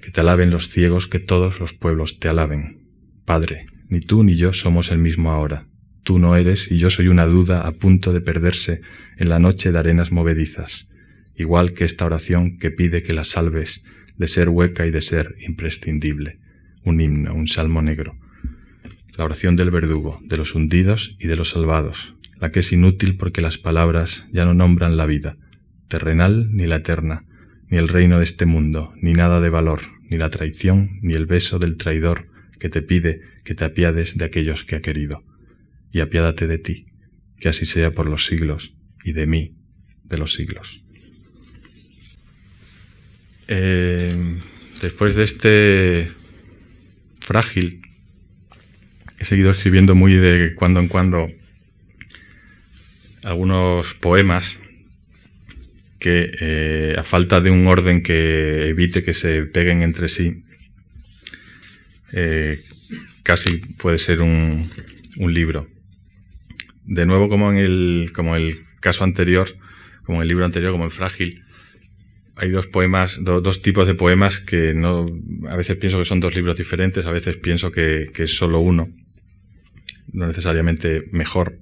Que te alaben los ciegos, que todos los pueblos te alaben. Padre, ni tú ni yo somos el mismo ahora. tú no eres y yo soy una duda a punto de perderse en la noche de arenas movedizas, igual que esta oración que pide que la salves de ser hueca y de ser imprescindible, un himno, un salmo negro. La oración del verdugo, de los hundidos y de los salvados, la que es inútil porque las palabras ya no nombran la vida, terrenal ni la eterna, ni el reino de este mundo, ni nada de valor, ni la traición, ni el beso del traidor que te pide que te apiades de aquellos que ha querido. Y apiádate de ti, que así sea por los siglos, y de mí, de los siglos. Eh, después de este frágil, he seguido escribiendo muy de cuando en cuando algunos poemas que, eh, a falta de un orden que evite que se peguen entre sí, eh, casi puede ser un, libro. De nuevo, como en el, como el caso anterior, como en el libro anterior, como en Frágil, hay dos poemas, dos tipos de poemas que no, a veces pienso que son dos libros diferentes, a veces pienso que es solo uno, no necesariamente mejor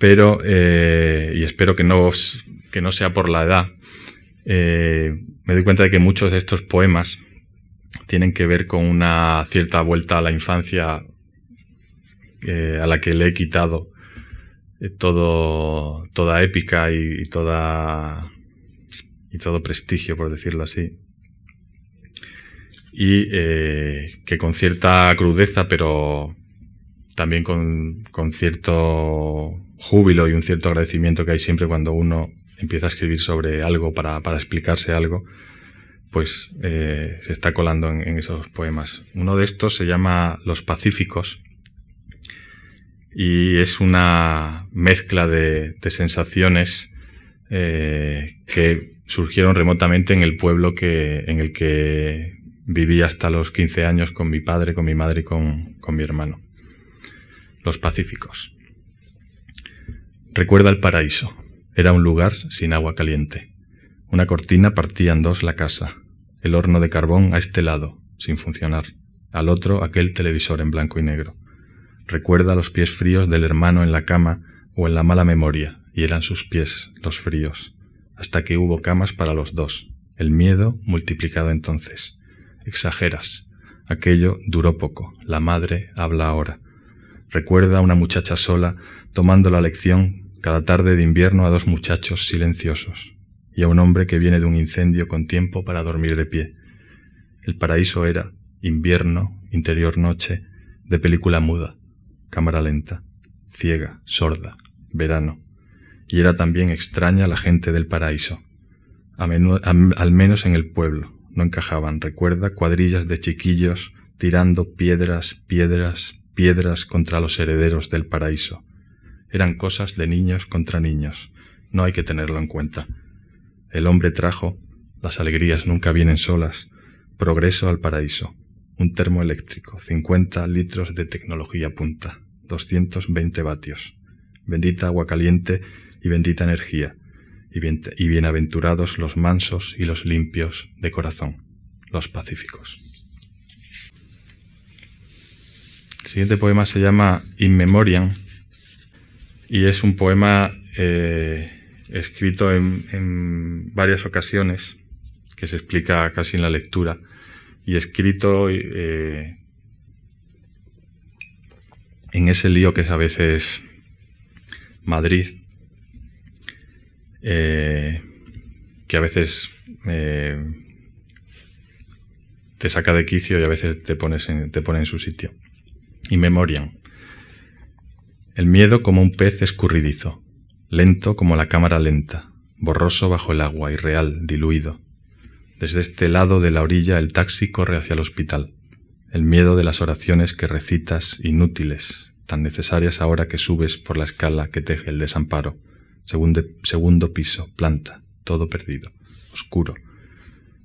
pero, eh, y espero que no, que no sea por la edad, eh, me doy cuenta de que muchos de estos poemas tienen que ver con una cierta vuelta a la infancia eh, a la que le he quitado todo, toda épica y, toda y todo prestigio, por decirlo así. Y que con cierta crudeza, pero también con, cierto júbilo y un cierto agradecimiento que hay siempre cuando uno empieza a escribir sobre algo para, explicarse algo, pues eh, se está colando en, esos poemas. Uno de estos se llama Los Pacíficos y es una mezcla de, sensaciones eh, que surgieron remotamente en el pueblo que, en el que viví hasta los 15 años con mi padre, con mi madre y con mi hermano. Los Pacíficos. Recuerda el paraíso. Era un lugar sin agua caliente. Una cortina partía en dos la casa. El horno de carbón a este lado, sin funcionar. Al otro aquel televisor en blanco y negro. Recuerda los pies fríos del hermano en la cama o en la mala memoria, y eran sus pies los fríos, hasta que hubo camas para los dos. El miedo multiplicado entonces. Exageras. Aquello duró poco. La madre habla ahora. Recuerda a una muchacha sola tomando la lección cada tarde de invierno a dos muchachos silenciosos y a un hombre que viene de un incendio con tiempo para dormir de pie. El paraíso era invierno, interior noche, de película muda, cámara lenta, ciega, sorda, verano. Y era también extraña la gente del paraíso. al menos en el pueblo, no encajaban, recuerda, cuadrillas de chiquillos tirando piedras, piedras, piedras contra los herederos del paraíso eran cosas de niños contra niños. No hay que tenerlo en cuenta. El hombre trajo, las alegrías nunca vienen solas, progreso al paraíso. Un termo eléctrico, 50 litros de tecnología punta, 220 vatios. Bendita agua caliente y bendita energía. Y, y bienaventurados los mansos y los limpios de corazón, los pacíficos. El siguiente poema se llama In Memoriam y es un poema eh, escrito en, varias ocasiones, que se explica casi en la lectura, y escrito eh, en ese lío que es a veces Madrid, eh, que a veces te saca de quicio y a veces te pone en su sitio. Y Memoriam. El miedo como un pez escurridizo, lento como la cámara lenta, borroso bajo el agua, irreal, diluido. Desde este lado de la orilla el taxi corre hacia el hospital. El miedo de las oraciones que recitas, inútiles, tan necesarias ahora que subes por la escala que teje el desamparo. Segundo, segundo piso, planta, todo perdido, oscuro.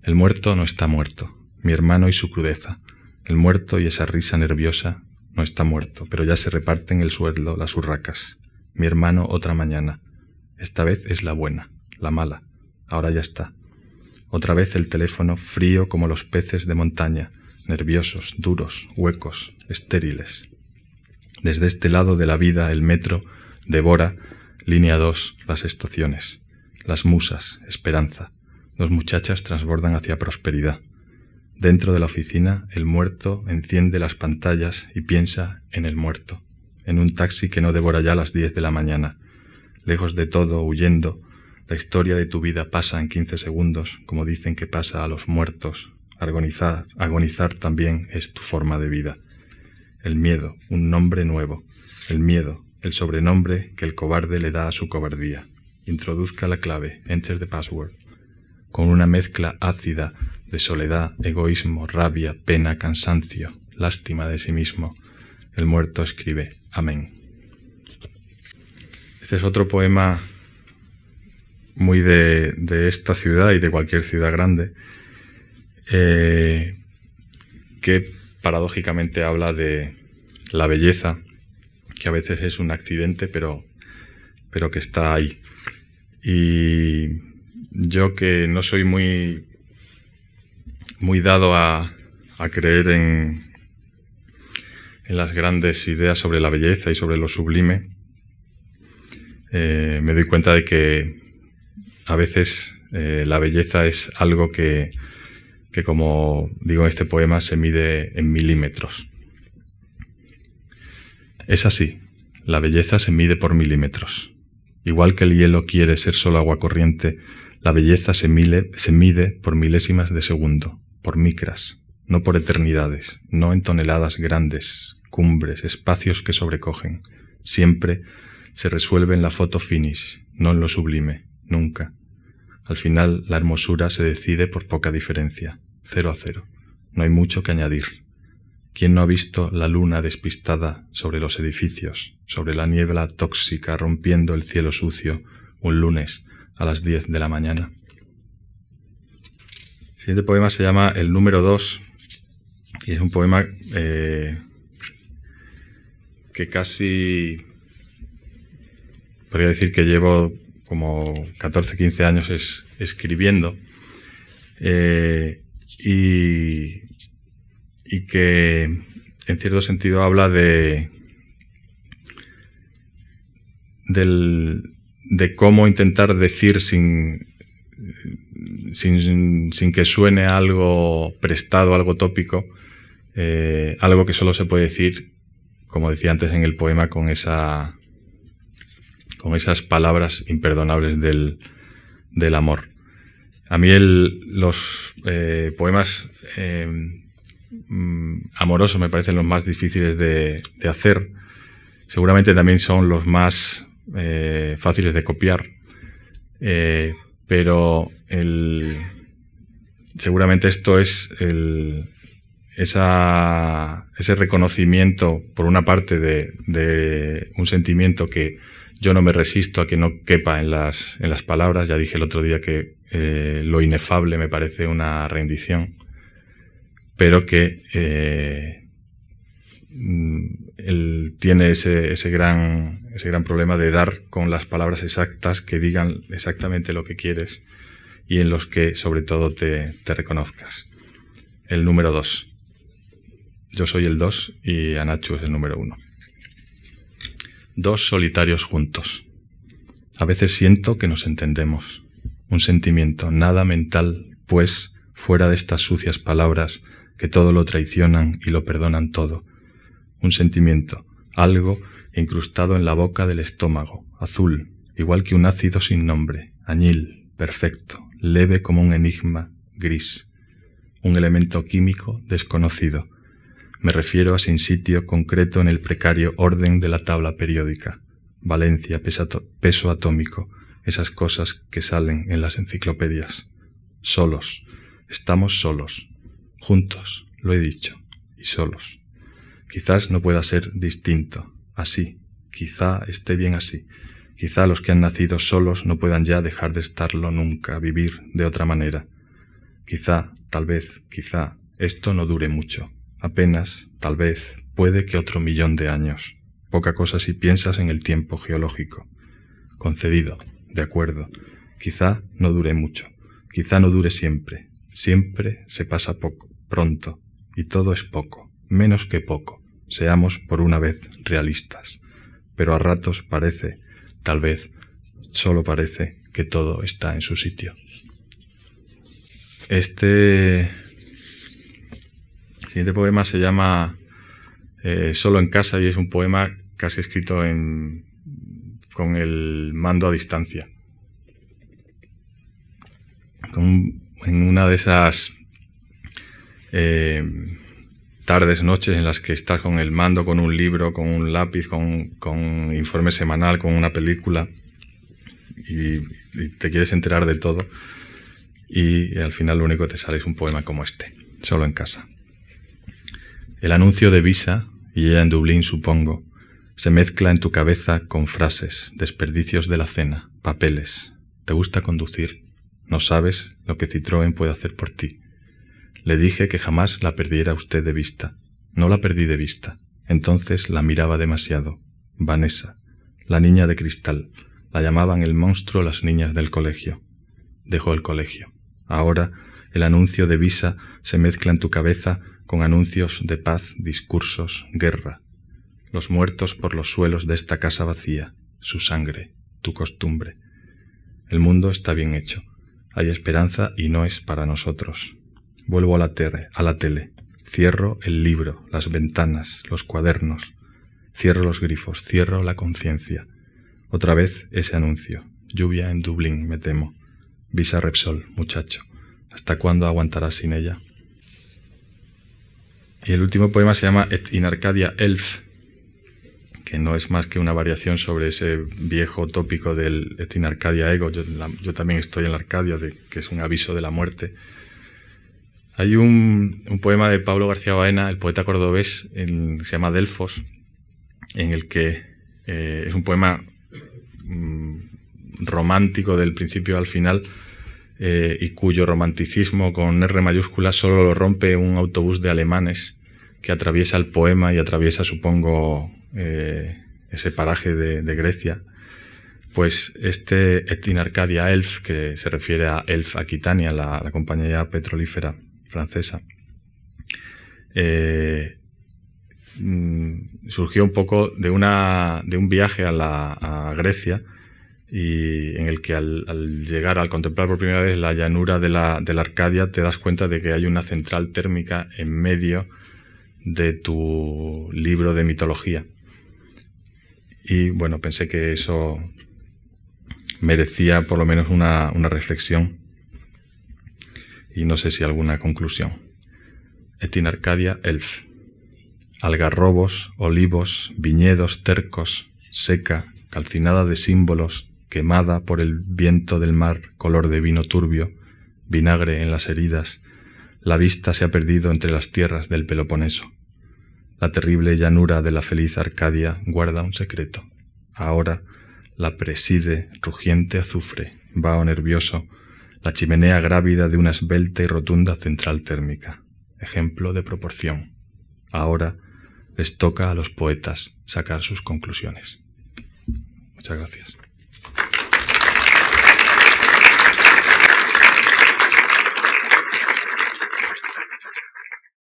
El muerto no está muerto, mi hermano y su crudeza. El muerto y esa risa nerviosa no está muerto, pero ya se reparten el sueldo las urracas. Mi hermano otra mañana. Esta vez es la buena, la mala. Ahora ya está. Otra vez el teléfono frío como los peces de montaña, nerviosos, duros, huecos, estériles. Desde este lado de la vida el metro devora, línea 2, las estaciones, las musas, esperanza. Dos muchachas transbordan hacia prosperidad. Dentro de la oficina, el muerto enciende las pantallas y piensa en el muerto, en un taxi que no devora ya las diez de la mañana. Lejos de todo, huyendo, la historia de tu vida pasa en quince segundos, como dicen que pasa a los muertos. Agonizar, agonizar también es tu forma de vida. El miedo, un nombre nuevo. El miedo, el sobrenombre que el cobarde le da a su cobardía. Introduzca la clave, enter the password. Con una mezcla ácida de soledad, egoísmo, rabia, pena, cansancio, lástima de sí mismo, el muerto escribe Amén. Este es otro poema muy de, esta ciudad y de cualquier ciudad grande, eh, que paradójicamente habla de la belleza, que a veces es un accidente, pero, pero que está ahí. Y yo que no soy muy, muy dado a, creer en, en las grandes ideas sobre la belleza y sobre lo sublime, eh, me doy cuenta de que a veces eh, la belleza es algo que, que, como digo en este poema, se mide en milímetros. Es así, la belleza se mide por milímetros. Igual que el hielo quiere ser solo agua corriente, la belleza se, se mide por milésimas de segundo, por micras, no por eternidades, no en toneladas grandes, cumbres, espacios que sobrecogen. Siempre se resuelve en la foto finish, no en lo sublime, nunca. Al final la hermosura se decide por poca diferencia, cero a cero. No hay mucho que añadir. ¿Quién no ha visto la luna despistada sobre los edificios, sobre la niebla tóxica rompiendo el cielo sucio, un lunes a las diez de la mañana? El siguiente poema se llama El número dos y es un poema eh, que casi podría decir que llevo como 14, 15 años es, escribiendo eh, y, y que en cierto sentido habla de, de cómo intentar decir sin, sin, que suene algo prestado, algo tópico, eh, algo que solo se puede decir, como decía antes en el poema, con esa con esas palabras imperdonables del, amor. A mí los eh, poemas eh, mm, amorosos me parecen los más difíciles de, de hacer. Seguramente también son los más eh, fáciles de copiar. pero el, seguramente esto es el, ese reconocimiento, por una parte, de, un sentimiento que yo no me resisto a que no quepa en las, en las palabras. Ya dije el otro día que eh, lo inefable me parece una rendición, pero que eh, él tiene ese, ese, gran, ese gran problema de dar con las palabras exactas que digan exactamente lo que quieres y en los que sobre todo te, reconozcas. El número dos. Yo soy el dos y Anachu es el número uno dos solitarios juntos. A veces siento que nos entendemos. Un sentimiento nada mental, pues, fuera de estas sucias palabras que todo lo traicionan y lo perdonan todo. Un sentimiento, algo incrustado en la boca del estómago, azul, igual que un ácido sin nombre, añil, perfecto, leve como un enigma, gris. Un elemento químico desconocido, me refiero a sin sitio concreto en el precario orden de la tabla periódica. Valencia, peso atómico, esas cosas que salen en las enciclopedias. Solos, estamos solos, juntos, lo he dicho, y solos. Quizás no pueda ser distinto, así, quizá esté bien así. Quizá los que han nacido solos no puedan ya dejar de estarlo nunca, vivir de otra manera. Quizá, tal vez, quizá, esto no dure mucho apenas, tal vez, puede que otro millón de años. Poca cosa si piensas en el tiempo geológico. Concedido, de acuerdo. Quizá no dure mucho, quizá no dure siempre. Siempre se pasa poco, pronto, y todo es poco, menos que poco, Seamos por una vez realistas. Pero a ratos parece, tal vez, solo parece, que todo está en su sitio. Este siguiente poema se llama eh, Solo en casa y es un poema casi escrito con el mando a distancia. en una de esas eh, tardes, noches en las que estás con el mando, con un libro, con un lápiz, con, con informe semanal, con una película y, te quieres enterar de todo y al final lo único que te sale es un poema como este, solo en casa. El anuncio de Visa, y ella en Dublín supongo, se mezcla en tu cabeza con frases, desperdicios de la cena, papeles. ¿Te gusta conducir? No sabes lo que Citroën puede hacer por ti. Le dije que jamás la perdiera usted de vista. No la perdí de vista. Entonces la miraba demasiado. Vanessa, la niña de cristal. La llamaban el monstruo las niñas del colegio. Dejó el colegio. Ahora el anuncio de visa se mezcla en tu cabeza con anuncios de paz, discursos, guerra. Los muertos por los suelos de esta casa vacía, su sangre, tu costumbre. El mundo está bien hecho. Hay esperanza y no es para nosotros. Vuelvo a la, a la tele. Cierro el libro, las ventanas, los cuadernos. Cierro los grifos, cierro la conciencia. Otra vez ese anuncio. Lluvia en Dublín, me temo. Visa Repsol, muchacho. ¿Hasta cuándo aguantarás sin ella? Y el último poema se llama Et in Arcadia Elf, que no es más que una variación sobre ese viejo tópico del Et in Arcadia Ego. Yo, también estoy en la Arcadia, que es un aviso de la muerte hay un, poema de Pablo García Baena, el poeta cordobés, en, se llama Delfos, en el que eh, es un poema mm, romántico del principio al final eh, y cuyo romanticismo con R mayúscula solo lo rompe un autobús de alemanes que atraviesa el poema y atraviesa, supongo, eh, ese paraje de, Grecia. Pues este Et in Arcadia Elf, que se refiere a Elf Aquitania, la, la compañía petrolífera francesa, eh, mm, surgió un poco de, una, de un viaje a, la, Grecia y en el que al, llegar, al contemplar por primera vez la llanura de la, de la Arcadia, te das cuenta de que hay una central térmica en medio de tu libro de mitología. Y bueno, pensé que eso merecía por lo menos una, una reflexión y no sé si alguna conclusión. Etin Arcadia Elf. Algarrobos, olivos, viñedos tercos, seca, calcinada de símbolos, quemada por el viento del mar, color de vino turbio, vinagre en las heridas, la vista se ha perdido entre las tierras del Peloponeso. La terrible llanura de la feliz Arcadia guarda un secreto. Ahora la preside rugiente azufre, vaho nervioso, la chimenea grávida de una esbelta y rotunda central térmica, ejemplo de proporción. Ahora les toca a los poetas sacar sus conclusiones. Muchas gracias.